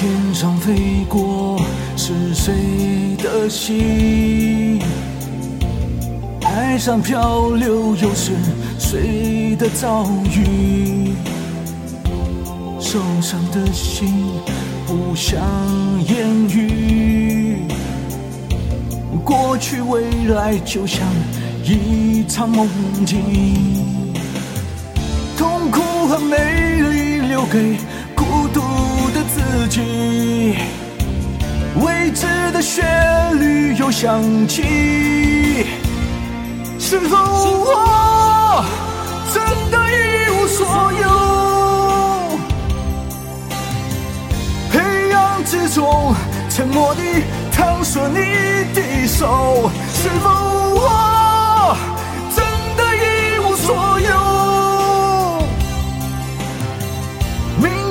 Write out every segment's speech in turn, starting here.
天上飞过是谁的心？海上漂流又是谁的遭遇？受伤的心不想言语，过去未来就像一场梦境，痛苦和美丽留给己，未知的旋律又响起，是否我真的一无所有？黑暗之中，沉默地探索你的手，是否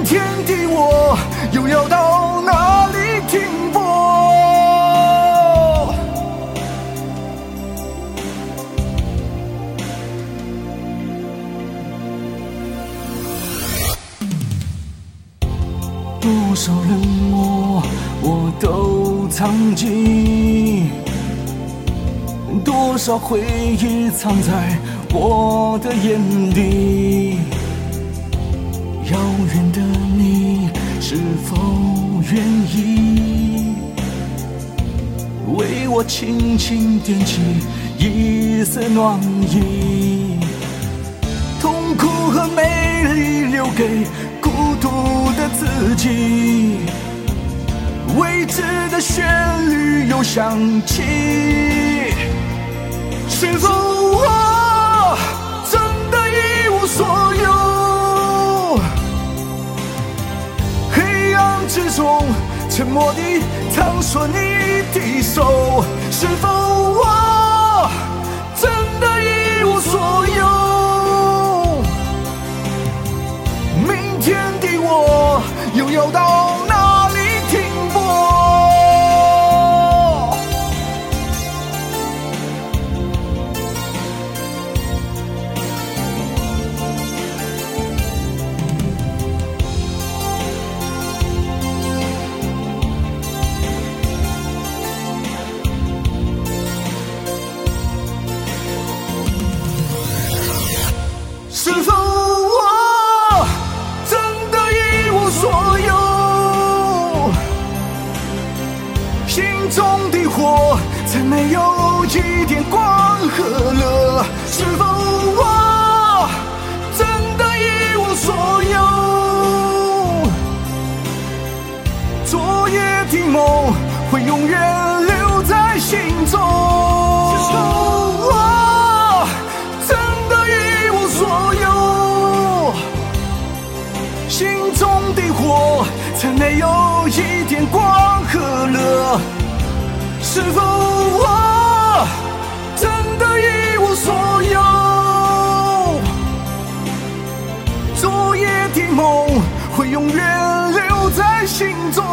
天的我又要到哪里停泊？多少冷漠我都藏进，多少回忆藏在我的眼里。遥远的你，是否愿意为我轻轻点起一丝暖意？痛苦和美丽留给孤独的自己，未知的旋律又响起，是否我真的一无所有？沉默地探索你的手，是否我真的一无所有？明天的我又要到中的火才没有一点光和热。是否我真的一无所有？昨夜的梦会永远留在心中。是否我真的一无所有？心中的火才没有一点光和热。是否我真的一无所有？昨夜的梦会永远留在心中。